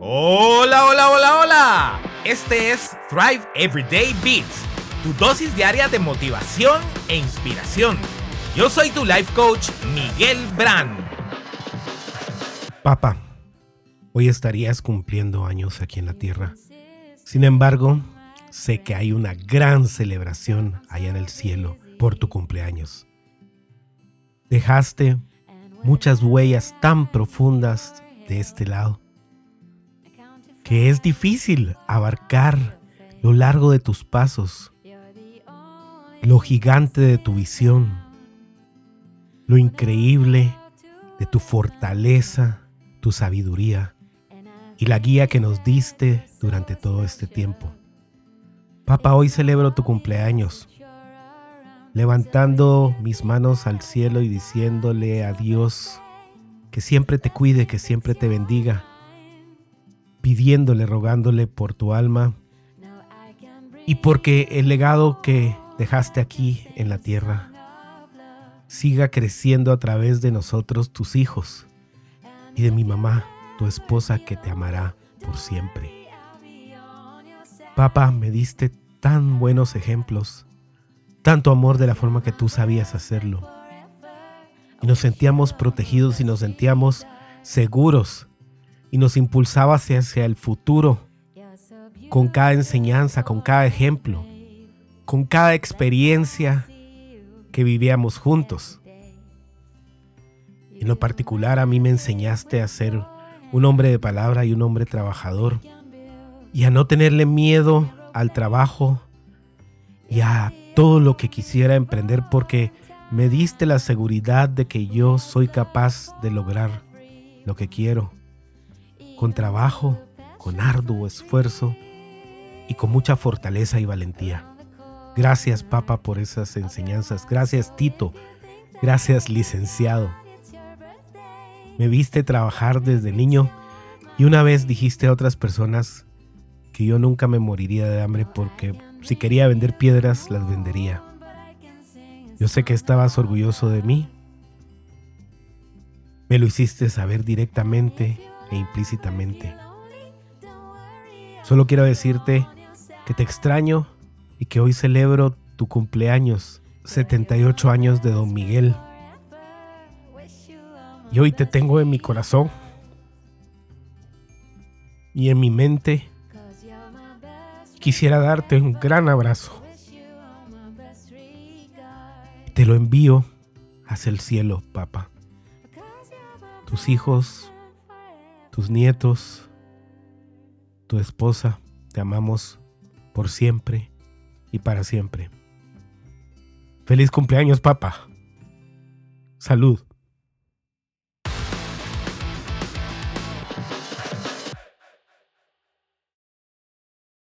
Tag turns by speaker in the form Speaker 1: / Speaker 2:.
Speaker 1: Hola, hola, hola, hola. Este es Thrive Everyday Beats, tu dosis diaria de motivación e inspiración. Yo soy tu life coach, Miguel Brand.
Speaker 2: Papá, hoy estarías cumpliendo años aquí en la tierra. Sin embargo, sé que hay una gran celebración allá en el cielo por tu cumpleaños. Dejaste muchas huellas tan profundas de este lado que es difícil abarcar lo largo de tus pasos, lo gigante de tu visión, lo increíble de tu fortaleza, tu sabiduría y la guía que nos diste durante todo este tiempo. Papá, hoy celebro tu cumpleaños, levantando mis manos al cielo y diciéndole a Dios que siempre te cuide, que siempre te bendiga pidiéndole, rogándole por tu alma y porque el legado que dejaste aquí en la tierra siga creciendo a través de nosotros, tus hijos, y de mi mamá, tu esposa que te amará por siempre. Papá, me diste tan buenos ejemplos, tanto amor de la forma que tú sabías hacerlo. Y nos sentíamos protegidos y nos sentíamos seguros y nos impulsaba hacia, el futuro con cada enseñanza, con cada ejemplo, con cada experiencia que vivíamos juntos. En lo particular a mí me enseñaste a ser un hombre de palabra y un hombre trabajador y a no tenerle miedo al trabajo y a todo lo que quisiera emprender porque me diste la seguridad de que yo soy capaz de lograr lo que quiero con trabajo, con arduo esfuerzo y con mucha fortaleza y valentía. Gracias, Papa, por esas enseñanzas. Gracias, Tito. Gracias, licenciado. Me viste trabajar desde niño y una vez dijiste a otras personas que yo nunca me moriría de hambre porque si quería vender piedras, las vendería. Yo sé que estabas orgulloso de mí. Me lo hiciste saber directamente e implícitamente. Solo quiero decirte que te extraño y que hoy celebro tu cumpleaños, 78 años de Don Miguel. Y hoy te tengo en mi corazón y en mi mente. Quisiera darte un gran abrazo. Te lo envío hacia el cielo, papá. Tus hijos tus nietos, tu esposa, te amamos por siempre y para siempre. Feliz cumpleaños, papá. Salud.